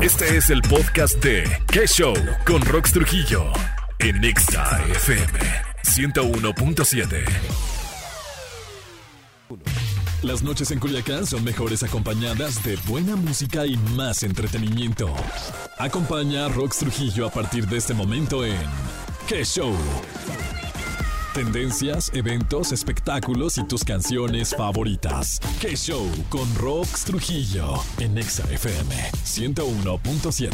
Este es el podcast de ¿Qué Show? Con Rox Trujillo en Nexa FM 101.7. Las noches en Culiacán son mejores acompañadas de buena música y más entretenimiento. Acompaña a Rox Trujillo a partir de este momento en ¿Qué Show? Tendencias, eventos, espectáculos y tus canciones favoritas. ¿Qué show con Rox Trujillo en Nexa FM 101.7?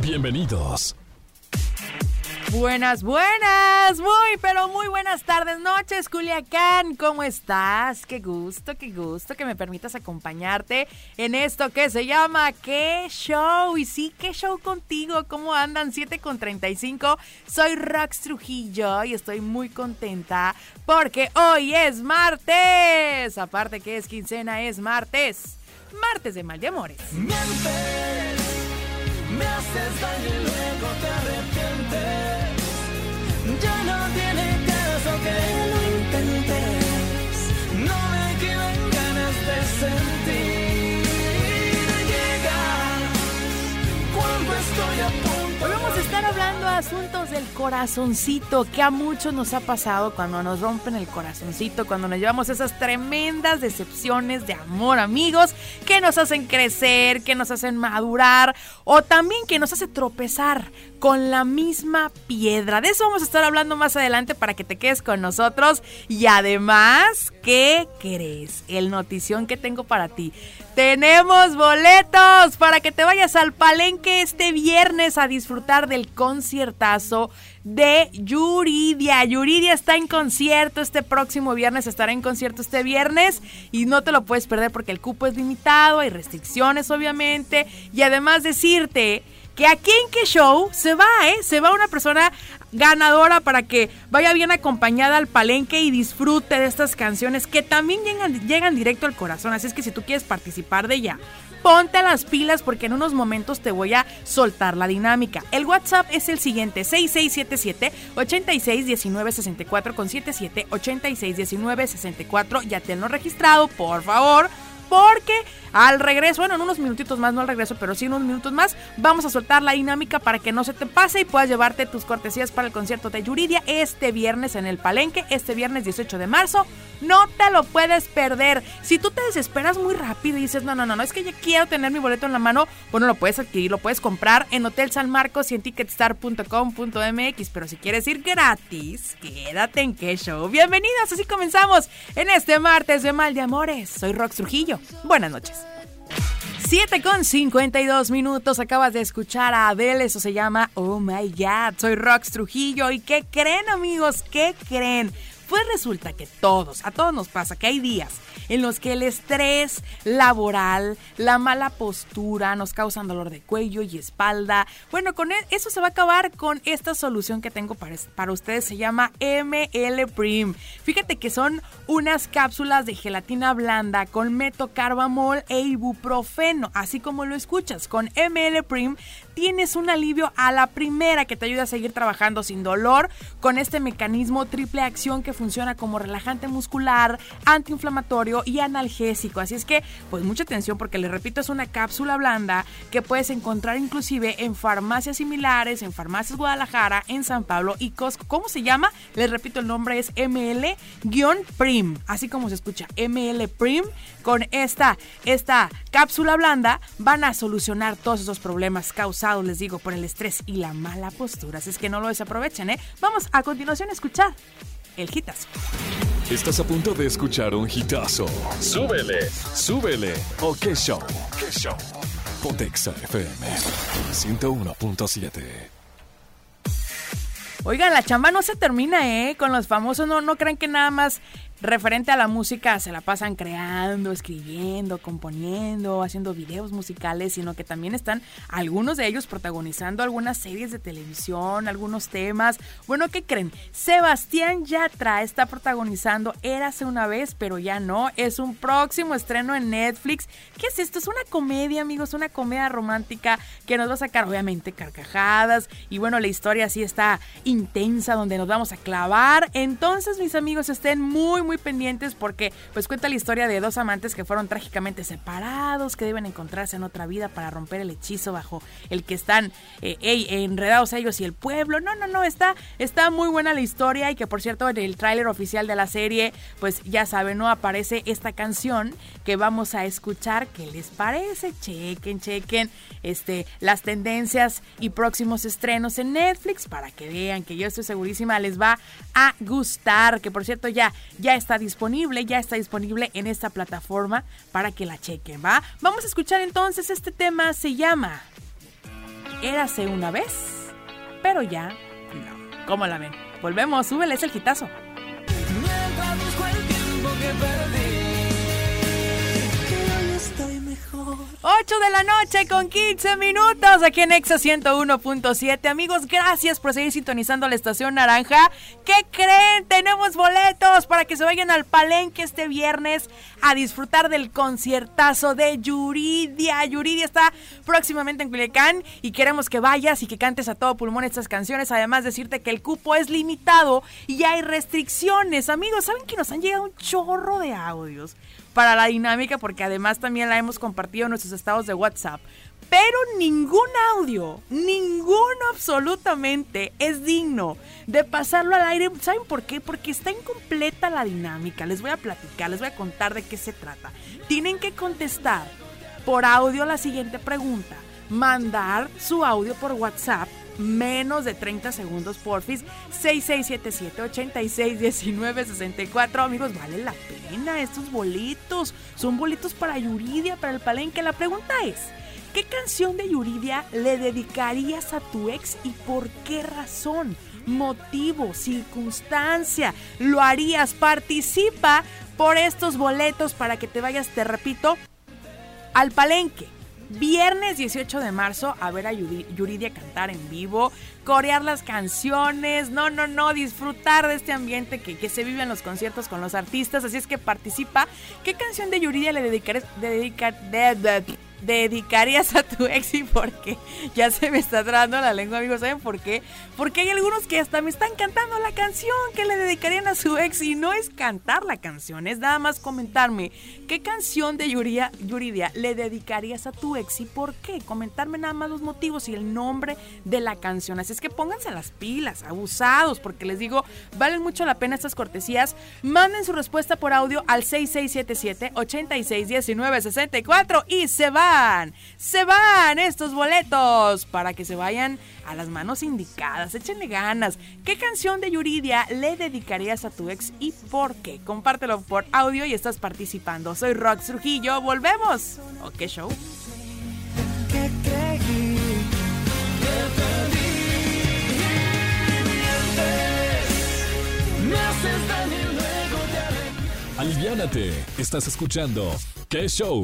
Bienvenidos. Buenas, buenas, muy, pero muy buenas tardes, noches, Culiacán. ¿Cómo estás? Qué gusto, qué gusto que me permitas acompañarte en esto que se llama ¿Qué Show? Y sí, ¿qué show contigo? ¿Cómo andan? 7 con 35. Soy Rox Trujillo y estoy muy contenta porque hoy es martes. Aparte que es quincena, es martes. Martes de mal de amores. Mientes, me haces daño y luego te arrepientes. Hoy vamos a estar hablando de asuntos del corazoncito, que a muchos nos ha pasado cuando nos rompen el corazoncito, cuando nos llevamos esas tremendas decepciones de amor, amigos, que nos hacen crecer, que nos hacen madurar, o también que nos hace tropezar con la misma piedra. De eso vamos a estar hablando más adelante para que te quedes con nosotros. Y además, ¿qué crees? El notición que tengo para ti. Tenemos boletos para que te vayas al palenque este viernes a disfrutar del conciertazo de Yuridia. Yuridia está en concierto este próximo viernes, estará en concierto este viernes y no te lo puedes perder porque el cupo es limitado, hay restricciones obviamente y además decirte que aquí en qué show se va, ¿eh? Se va una persona ganadora para que vaya bien acompañada al palenque y disfrute de estas canciones que también llegan, llegan directo al corazón. Así es que si tú quieres participar de ella, ponte a las pilas porque en unos momentos te voy a soltar la dinámica. El WhatsApp es el siguiente: 6677 861964 con 77 861964. Ya tenlo registrado, por favor porque al regreso, bueno, en unos minutitos más, no al regreso, pero sí en unos minutos más, vamos a soltar la dinámica para que no se te pase y puedas llevarte tus cortesías para el concierto de Yuridia este viernes en el Palenque, este viernes 18 de marzo. No te lo puedes perder. Si tú te desesperas muy rápido y dices, no, no, no, no, es que ya quiero tener mi boleto en la mano, bueno, lo puedes adquirir, lo puedes comprar en Hotel San Marcos y en ticketstar.com.mx, pero si quieres ir gratis, quédate en qué show. Bienvenidos, así comenzamos en este martes de Mal de Amores. Soy Rox Trujillo. Buenas noches. 7 con 52 minutos, acabas de escuchar a Adele, eso se llama Oh My God, soy Rox Trujillo y ¿qué creen amigos? ¿Qué creen? Pues resulta que todos, a todos nos pasa que hay días en los que el estrés laboral, la mala postura nos causan dolor de cuello y espalda. Bueno, con e- eso se va a acabar con esta solución que tengo para, para ustedes, se llama ML Prim. Fíjate que son unas cápsulas de gelatina blanda con metocarbamol e ibuprofeno, así como lo escuchas, con ML Prim tienes un alivio a la primera que te ayuda a seguir trabajando sin dolor con este mecanismo triple acción que funciona como relajante muscular, antiinflamatorio y analgésico. Así es que, pues mucha atención porque les repito, es una cápsula blanda que puedes encontrar inclusive en farmacias similares, en farmacias Guadalajara, en San Pablo y Costco. ¿Cómo se llama? Les repito, el nombre es ML-Prim, así como se escucha, ML Prim. Con esta, esta cápsula blanda van a solucionar todos esos problemas causados, les digo, por el estrés y la mala postura. Así es que no lo desaprovechen, ¿eh? Vamos a continuación a escuchar el hitazo. Estás a punto de escuchar un hitazo. Súbele, súbele. ¿O qué show? ¿Qué show? Pontexa FM 101.7. Oigan, la chamba no se termina, ¿eh? Con los famosos, no, no crean que nada más referente a la música se la pasan creando, escribiendo, componiendo, haciendo videos musicales, sino que también están algunos de ellos protagonizando algunas series de televisión, algunos temas. Bueno, ¿qué creen? Sebastián Yatra está protagonizando Érase una vez, pero ya no. Es un próximo estreno en Netflix. ¿Qué es esto? Es una comedia, amigos, una comedia romántica que nos va a sacar, obviamente, carcajadas. Y bueno, la historia sí está intensa, donde nos vamos a clavar. Entonces, mis amigos, estén muy, muy pendientes porque pues cuenta la historia de dos amantes que fueron trágicamente separados, que deben encontrarse en otra vida para romper el hechizo bajo el que están eh, enredados ellos y el pueblo. No, no, no, está, está muy buena la historia y que por cierto en el tráiler oficial de la serie, pues ya saben, ¿no? Aparece esta canción que vamos a escuchar. ¿Qué les parece? Chequen, chequen este, las tendencias y próximos estrenos en Netflix para que vean que yo estoy segurísima les va a gustar. Que por cierto ya, ya está disponible, ya está disponible en esta plataforma para que la chequen, ¿va? Vamos a escuchar entonces este tema, se llama Érase una vez, pero ya no. ¿Cómo la ven? Volvemos, súbele, es el quitazo. que perdí. 8 de la noche con 15 minutos aquí en Exa 101.7. Amigos, gracias por seguir sintonizando la estación naranja. ¿Qué creen? Tenemos boletos para que se vayan al palenque este viernes a disfrutar del conciertazo de Yuridia. Yuridia está próximamente en Culiacán y queremos que vayas y que cantes a todo pulmón estas canciones. Además, decirte que el cupo es limitado y hay restricciones. Amigos, ¿saben que nos han llegado un chorro de audios? Para la dinámica porque además también la hemos compartido en nuestros estados de WhatsApp. Pero ningún audio, ninguno absolutamente es digno de pasarlo al aire. ¿Saben por qué? Porque está incompleta la dinámica. Les voy a platicar, les voy a contar de qué se trata. Tienen que contestar por audio la siguiente pregunta. Mandar su audio por WhatsApp menos de 30 segundos, porfis. 6677-861964. Amigos, vale la pena estos bolitos. Son bolitos para Yuridia, para el palenque. La pregunta es, ¿qué canción de Yuridia le dedicarías a tu ex y por qué razón? Motivo, circunstancia, lo harías, participa por estos boletos para que te vayas, te repito, al palenque Viernes 18 de marzo a ver a Yuridia cantar en vivo, corear las canciones, no, no, no, disfrutar de este ambiente que, que se vive en los conciertos con los artistas. Así es que participa. ¿Qué canción de Yuridia le dedicaré, dedicar, dedicarías a tu ex y por qué? Ya se me está trabando la lengua, amigos. ¿Saben por qué? Porque hay algunos que hasta me están cantando la canción que le dedicarían a su ex y no es cantar la canción, es nada más comentarme qué canción de Yuridia, Yuridia le dedicarías a tu ex y por qué. Comentarme nada más los motivos y el nombre de la canción. Así es que pónganse las pilas, abusados, porque les digo, valen mucho la pena estas cortesías. Manden su respuesta por audio al 6677 861964 y se va se van estos boletos para que se vayan a las manos indicadas. Échenle ganas. ¿Qué canción de Yuridia le dedicarías a tu ex y por qué? Compártelo por audio y estás participando. Soy Rox Trujillo. Volvemos. ¿O qué show? Aliviánate, estás escuchando ¿Qué Show?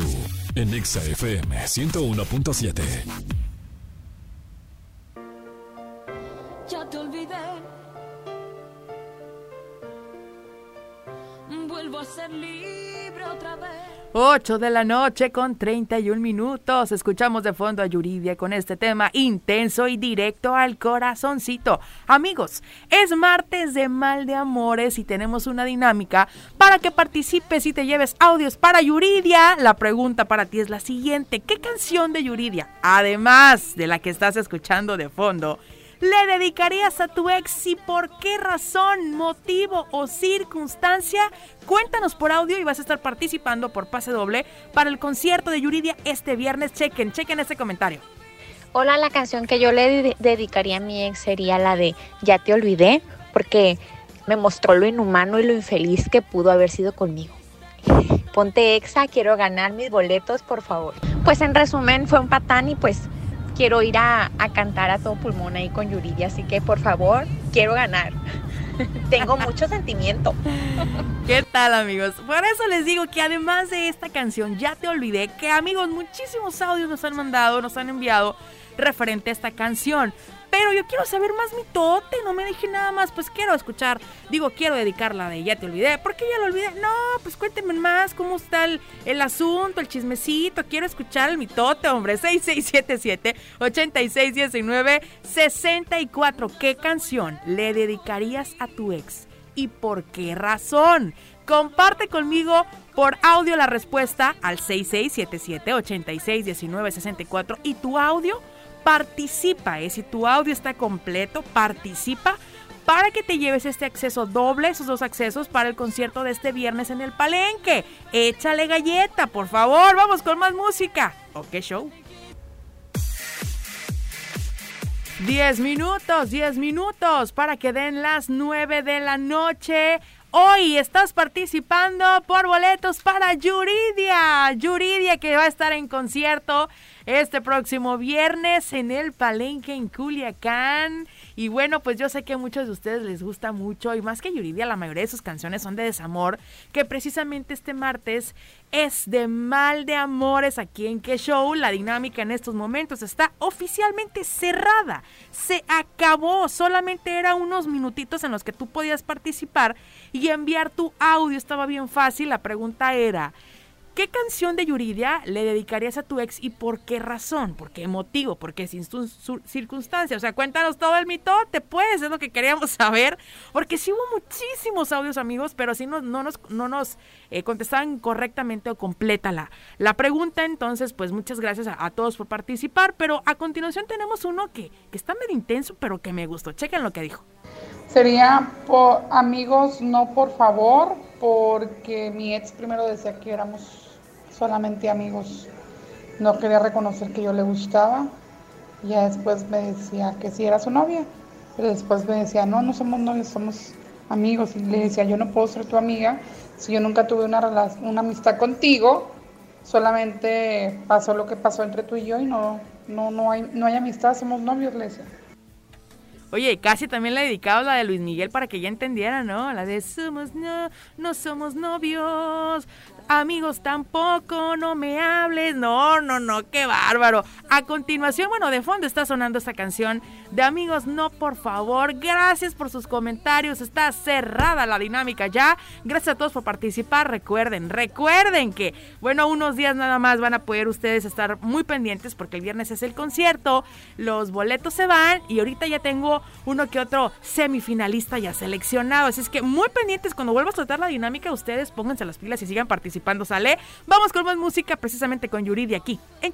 En Exa FM 101.7. Ya te olvidé. Vuelvo a ser libre otra vez. 8 de la noche con 31 minutos. Escuchamos de fondo a Yuridia con este tema intenso y directo al corazoncito. Amigos, es martes de mal de amores y tenemos una dinámica para que participes y te lleves audios para Yuridia. La pregunta para ti es la siguiente. ¿Qué canción de Yuridia, además de la que estás escuchando de fondo, le dedicarías a tu ex y por qué razón, motivo o circunstancia? Cuéntanos por audio y vas a estar participando por pase doble para el concierto de Yuridia este viernes. Chequen, chequen este comentario. Hola, la canción que yo le dedicaría a mi ex sería la de Ya te olvidé, porque me mostró lo inhumano y lo infeliz que pudo haber sido conmigo. Ponte exa, quiero ganar mis boletos, por favor. Pues en resumen, fue un patán y pues quiero ir a, cantar a todo pulmón ahí con Yuridia, así que por favor, quiero ganar. Tengo mucho sentimiento. ¿Qué tal amigos? Por eso les digo que además de esta canción, ya te olvidé que amigos, muchísimos audios nos han mandado, nos han enviado referente a esta canción. Pero yo quiero saber más mi tote, no me dije nada más, pues quiero escuchar, digo, quiero dedicarla de Ya te olvidé, ¿por qué ya lo olvidé? No, pues cuéntenme más cómo está el, el asunto, el chismecito, quiero escuchar el mitote, hombre, 6677-8619-64, ¿qué canción le dedicarías a tu ex? ¿Y por qué razón? Comparte conmigo por audio la respuesta al 6677-861964 y tu audio participa, ¿eh? si tu audio está completo, participa para que te lleves este acceso doble, esos dos accesos para el concierto de este viernes en el Palenque. Échale galleta, por favor, vamos con más música. Ok, show. 10 minutos, 10 minutos para que den las 9 de la noche. Hoy estás participando por boletos para Yuridia. Yuridia que va a estar en concierto este próximo viernes en el Palenque en Culiacán. Y bueno, pues yo sé que a muchos de ustedes les gusta mucho y más que Yuridia, la mayoría de sus canciones son de desamor, que precisamente este martes es de mal de amores aquí en Que Show. La dinámica en estos momentos está oficialmente cerrada. Se acabó. Solamente era unos minutitos en los que tú podías participar y enviar tu audio. Estaba bien fácil. La pregunta era, ¿Qué canción de Yuridia le dedicarías a tu ex y por qué razón? ¿Por qué motivo? ¿Por qué circunstancia? O sea, cuéntanos todo el mitote, pues, es lo que queríamos saber. Porque sí hubo muchísimos audios, amigos, pero sí no, no nos, no nos eh, contestaban correctamente o completa la, la pregunta. Entonces, pues, muchas gracias a, todos por participar. Pero a continuación tenemos uno que, que está medio intenso, pero que me gustó. Chequen lo que dijo. Sería por amigos, no por favor, porque mi ex primero decía que éramos solamente amigos. No quería reconocer que yo le gustaba. Ya después me decía que sí era su novia. Pero después me decía, no, no somos novios, somos amigos. Y le decía, yo no puedo ser tu amiga si yo nunca tuve una, una amistad contigo. Solamente pasó lo que pasó entre tú y yo y no, no, no, hay, no hay amistad, somos novios, le decía. Oye, casi también le dedicado la de Luis Miguel para que ya entendiera, ¿no? La de somos no, no somos novios, amigos tampoco, no me hables. No, no, no, qué bárbaro. A continuación, bueno, de fondo está sonando esta canción de amigos, no, por favor. Gracias por sus comentarios. Está cerrada la dinámica ya. Gracias a todos por participar. Recuerden, recuerden que, bueno, unos días nada más van a poder ustedes estar muy pendientes porque el viernes es el concierto. Los boletos se van y ahorita ya tengo uno que otro semifinalista ya seleccionado. Así es que muy pendientes cuando vuelva a soltar la dinámica, ustedes pónganse las pilas y sigan participando, ¿sale? Vamos con más música precisamente con Yuridia aquí. ¿En?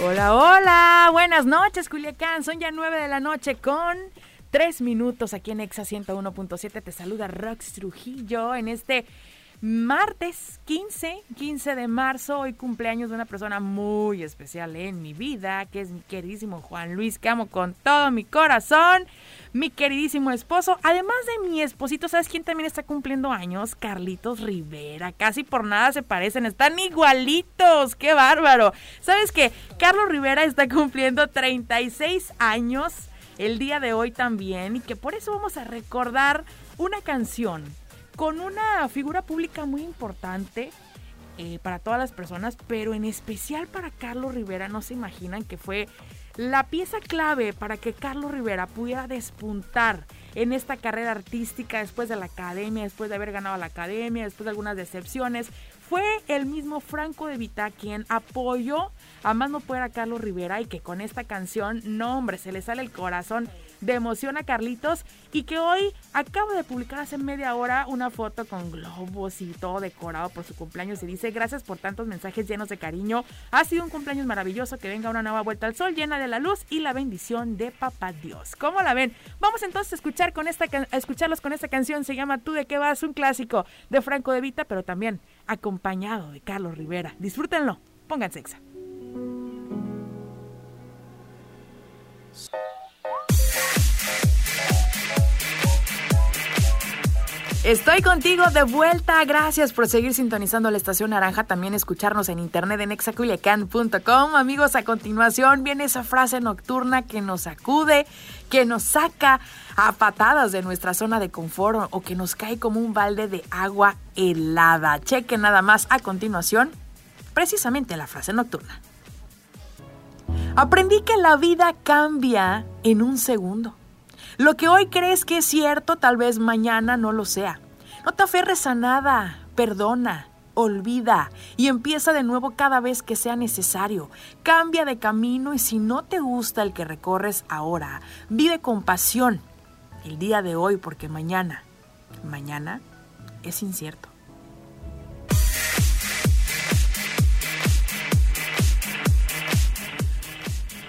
Hola, hola, buenas noches Culiacán, son ya nueve de la noche con tres minutos aquí en Exa 101.7, te saluda Rox Trujillo en este martes 15, 15 de marzo, hoy cumpleaños de una persona muy especial en mi vida, que es mi queridísimo Juan Luis, que amo con todo mi corazón, mi queridísimo esposo, además de mi esposito, ¿sabes quién también está cumpliendo años? Carlitos Rivera, casi por nada se parecen, están igualitos, qué bárbaro. ¿Sabes qué? Carlos Rivera está cumpliendo 36 años el día de hoy también y que por eso vamos a recordar una canción con una figura pública muy importante eh, para todas las personas, pero en especial para Carlos Rivera. No se imaginan que fue la pieza clave para que Carlos Rivera pudiera despuntar en esta carrera artística después de la academia, después de haber ganado la academia, después de algunas decepciones. Fue el mismo Franco de Vita quien apoyó a más no poder a Carlos Rivera y que con esta canción, no hombre, se le sale el corazón de emoción a Carlitos y que hoy acaba de publicar hace media hora una foto con globos y todo decorado por su cumpleaños y dice gracias por tantos mensajes llenos de cariño. Ha sido un cumpleaños maravilloso, que venga una nueva vuelta al sol llena de la luz y la bendición de Papá Dios. ¿Cómo la ven? Vamos entonces a escuchar con esta a escucharlos con esta canción, se llama Tú de qué vas, un clásico de Franco de Vita, pero también acompañado de Carlos Rivera. Disfrútenlo, pónganse exa. Estoy contigo de vuelta. Gracias por seguir sintonizando la estación naranja. También escucharnos en internet en exaculiacan.com. Amigos, a continuación viene esa frase nocturna que nos sacude, que nos saca a patadas de nuestra zona de confort o que nos cae como un balde de agua helada. Cheque nada más a continuación precisamente la frase nocturna. Aprendí que la vida cambia en un segundo. Lo que hoy crees que es cierto, tal vez mañana no lo sea. No te aferres a nada, perdona, olvida y empieza de nuevo cada vez que sea necesario. Cambia de camino y si no te gusta el que recorres ahora, vive con pasión el día de hoy porque mañana Mañana es incierto.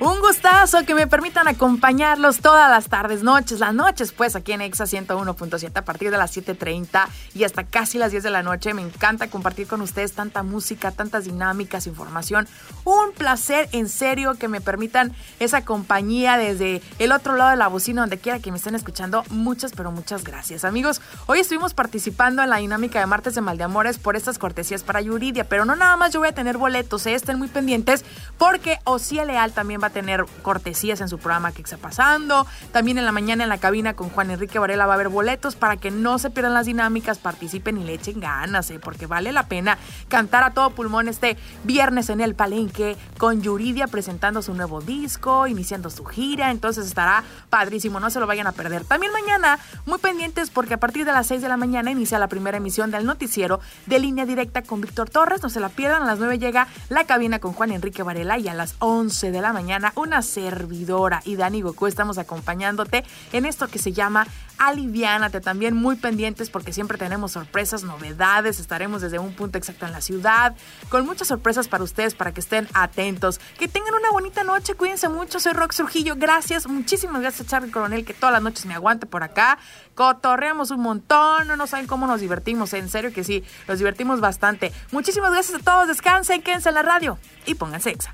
Un gustazo que me permitan acompañarlos todas las tardes, noches, las noches, pues aquí en Exa 101.7 a partir de las 7:30 y hasta casi las 10 de la noche. Me encanta compartir con ustedes tanta música, tantas dinámicas, información. Un placer en serio que me permitan esa compañía desde el otro lado de la bocina, donde quiera que me estén escuchando. Muchas, pero muchas gracias, amigos. Hoy estuvimos participando en la dinámica de Martes de Maldeamores por estas cortesías para Yuridia, pero no nada más yo voy a tener boletos, ¿eh? estén muy pendientes porque Osía Leal también va tener cortesías en su programa que está pasando. También en la mañana en la cabina con Juan Enrique Varela va a haber boletos para que no se pierdan las dinámicas, participen y le echen ganas, ¿eh? porque vale la pena cantar a todo pulmón este viernes en el Palenque con Yuridia presentando su nuevo disco, iniciando su gira. Entonces estará padrísimo, no se lo vayan a perder. También mañana, muy pendientes porque a partir de las 6 de la mañana inicia la primera emisión del noticiero de línea directa con Víctor Torres. No se la pierdan, a las 9 llega la cabina con Juan Enrique Varela y a las 11 de la mañana una servidora y Dani Goku estamos acompañándote en esto que se llama Aliviánate. También muy pendientes porque siempre tenemos sorpresas, novedades. Estaremos desde un punto exacto en la ciudad con muchas sorpresas para ustedes para que estén atentos. Que tengan una bonita noche. Cuídense mucho. Soy Rox Trujillo. Gracias. Muchísimas gracias a Charlie Coronel que todas las noches me aguante por acá. Cotorreamos un montón. No, saben cómo nos divertimos. En serio que sí. Nos divertimos bastante. Muchísimas gracias a todos. Descansen, quédense en la radio y pónganse exa.